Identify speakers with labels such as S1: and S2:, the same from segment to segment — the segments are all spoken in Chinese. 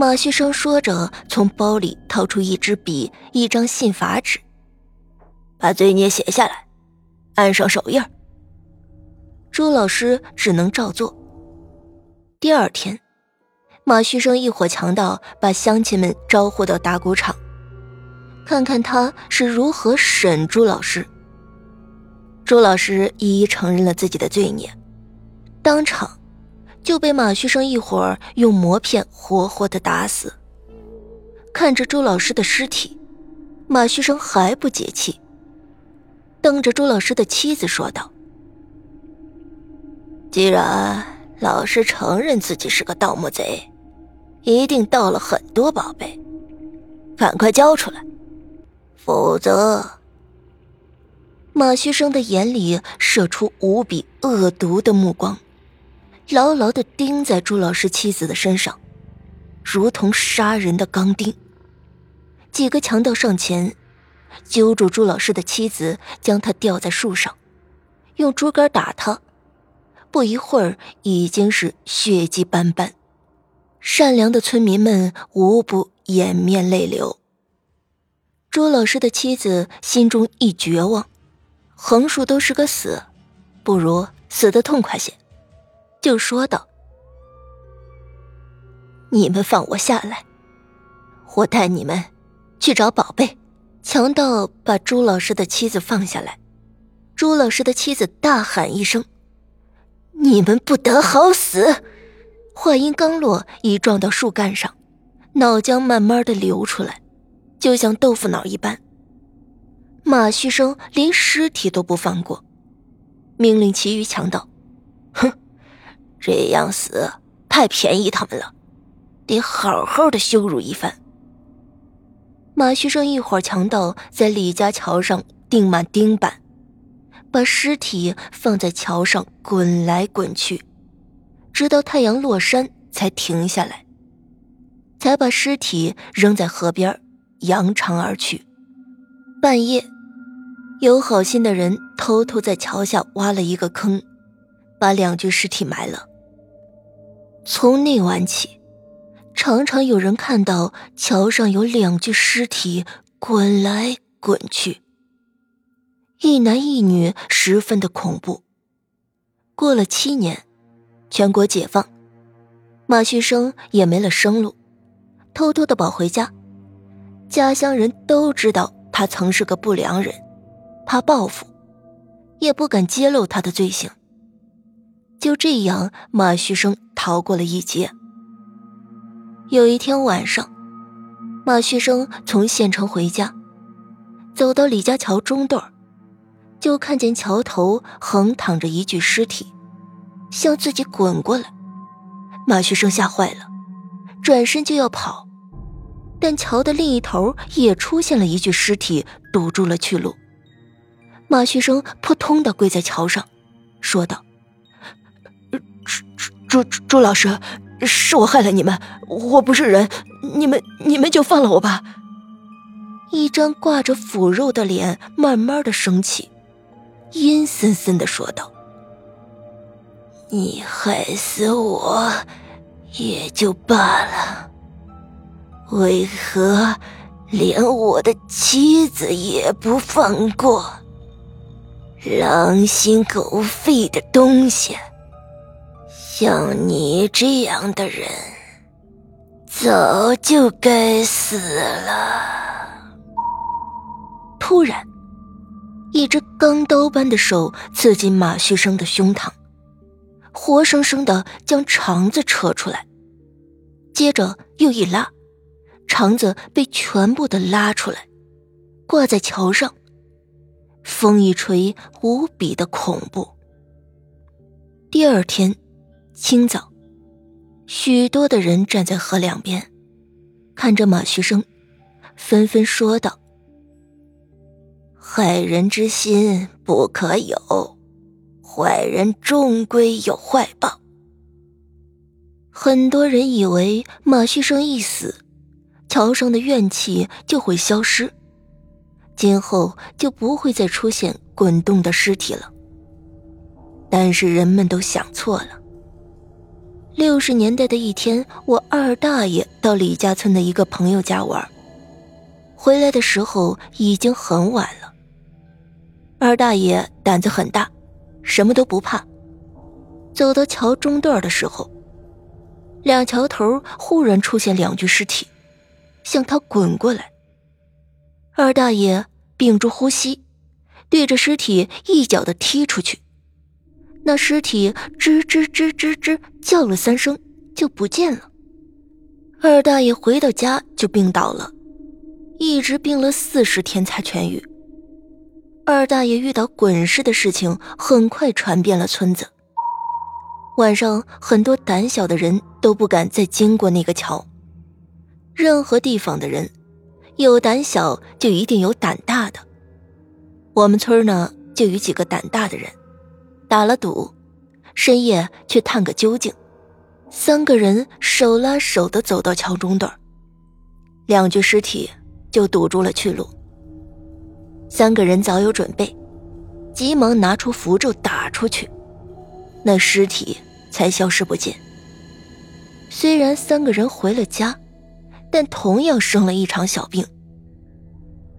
S1: 马旭生说着，从包里掏出一支笔、一张信法纸，
S2: 把罪孽写下来，按上手印。
S1: 朱老师只能照做。第二天，马旭生一伙强盗把乡亲们招呼到打谷场，看看他是如何审朱老师。朱老师一一承认了自己的罪孽，当场就被马旭生一伙儿用磨片活活的打死。看着朱老师的尸体，马旭生还不解气，瞪着朱老师的妻子说道：“
S2: 既然老师承认自己是个盗墓贼，一定盗了很多宝贝，赶快交出来，否则……”
S1: 马旭生的眼里射出无比恶毒的目光，牢牢的钉在朱老师妻子的身上，如同杀人的钢钉。几个强盗上前，揪住朱老师的妻子，将她吊在树上，用竹竿打他。不一会儿，已经是血迹斑斑。善良的村民们无不掩面泪流。朱老师的妻子心中一绝望。横竖都是个死，不如死的痛快些，就说道：“你们放我下来，我带你们去找宝贝。”强盗把朱老师的妻子放下来，朱老师的妻子大喊一声：“你们不得好死！”话音刚落，已撞到树干上，脑浆慢慢的流出来，就像豆腐脑一般。马旭生连尸体都不放过，命令其余强盗：“，
S2: 这样死太便宜他们了，得好好的羞辱一番。”
S1: 马旭生一伙强盗在李家桥上钉满钉板，把尸体放在桥上滚来滚去，直到太阳落山才停下来，才把尸体扔在河边，扬长而去。半夜，有好心的人偷偷在桥下挖了一个坑，把两具尸体埋了。从那晚起，常常有人看到桥上有两具尸体滚来滚去，一男一女，十分的恐怖。过了七年，全国解放，马旭生也没了生路，偷偷的跑回家，家乡人都知道。他曾是个不良人，怕报复，也不敢揭露他的罪行。就这样，马旭生逃过了一劫。有一天晚上，马旭生从县城回家，走到李家桥中段就看见桥头横躺着一具尸体，向自己滚过来。马旭生吓坏了，转身就要跑。但桥的另一头也出现了一具尸体，堵住了去路。马旭生扑通的跪在桥上，说道：“
S2: 朱朱老师，是我害了你们，我不是人，你们你们就放了我吧。”
S1: 一张挂着腐肉的脸慢慢的升起，阴森森的说道：“
S2: 你害死我，也就罢了。”为何连我的妻子也不放过？狼心狗肺的东西！像你这样的人，早就该死了。
S1: 突然，一只钢刀般的手刺进马旭生的胸膛，活生生的将肠子扯出来，接着又一拉。肠子被全部的拉出来，挂在桥上。风一吹，无比的恐怖。第二天清早，许多的人站在河两边，看着马旭生，纷纷说道：“
S2: 害人之心不可有，坏人终归有坏报。”
S1: 很多人以为马旭生一死。桥上的怨气就会消失，今后就不会再出现滚动的尸体了。但是人们都想错了。六十年代的一天，我二大爷到李家村的一个朋友家玩，回来的时候已经很晚了。二大爷胆子很大，什么都不怕。走到桥中段的时候，两桥头忽然出现两具尸体，向他滚过来。二大爷屏住呼吸，对着尸体一脚的踢出去。那尸体吱吱吱吱吱叫了三声，就不见了。二大爷回到家就病倒了，一直病了四十天才痊愈。二大爷遇到滚尸的事情很快传遍了村子。晚上，很多胆小的人都不敢再经过那个桥。任何地方的人，有胆小就一定有胆大的。我们村呢，就有几个胆大的人。打了赌，深夜去探个究竟。三个人手拉手的走到桥中段，两具尸体就堵住了去路。三个人早有准备，急忙拿出符咒打出去，那尸体才消失不见。虽然三个人回了家，但同样生了一场小病。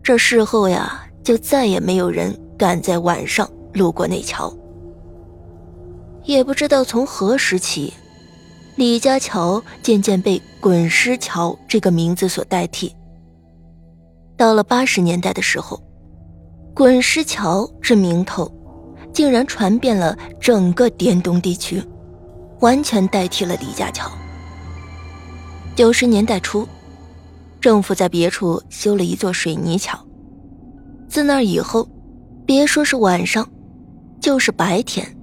S1: 这事后呀，就再也没有人敢在晚上路过那桥。也不知道从何时起，李家桥渐渐被“滚石桥”这个名字所代替。到了八十年代的时候，“滚石桥”这名头竟然传遍了整个滇东地区，完全代替了李家桥。九十年代初，政府在别处修了一座水泥桥，自那以后，别说是晚上，就是白天。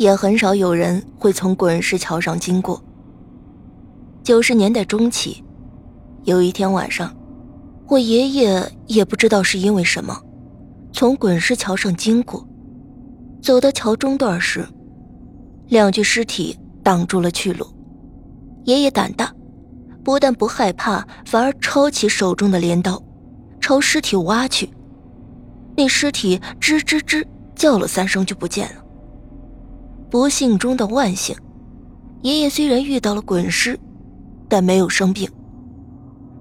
S1: 也很少有人会从滚石桥上经过。九十年代中期，有一天晚上，我爷爷也不知道是因为什么，从滚石桥上经过，走到桥中段时，两具尸体挡住了去路。爷爷胆大，不但不害怕，反而抄起手中的镰刀，朝尸体挖去。那尸体吱吱吱叫了三声，就不见了。不幸中的万幸，爷爷虽然遇到了滚尸，但没有生病。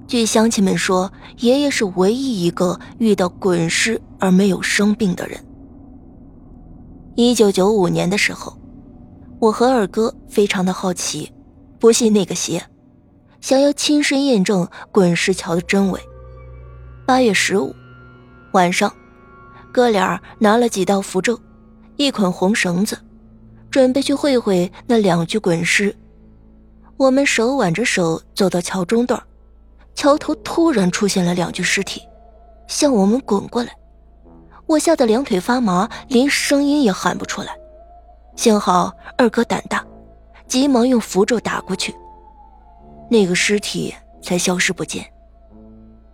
S1: 据乡亲们说，爷爷是唯一一个遇到滚尸而没有生病的人。一九九五年的时候，我和二哥非常的好奇，不信那个邪，想要亲身验证滚石桥的真伪。八月十五晚上，哥俩拿了几道符咒，一捆红绳子。准备去会会那两具滚尸，我们手挽着手走到桥中段，桥头突然出现了两具尸体，向我们滚过来，我吓得两腿发麻，连声音也喊不出来。幸好二哥胆大，急忙用符咒打过去，那个尸体才消失不见。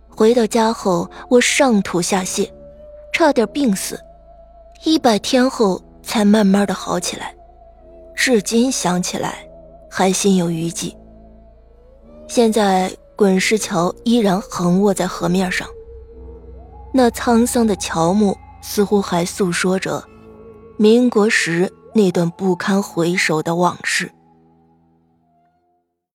S1: 回到家后，我上吐下泻，差点病死，一百天后才慢慢的好起来。至今想起来，还心有余悸。现在滚石桥依然横卧在河面上，那沧桑的乔木似乎还诉说着民国时那段不堪回首的往事。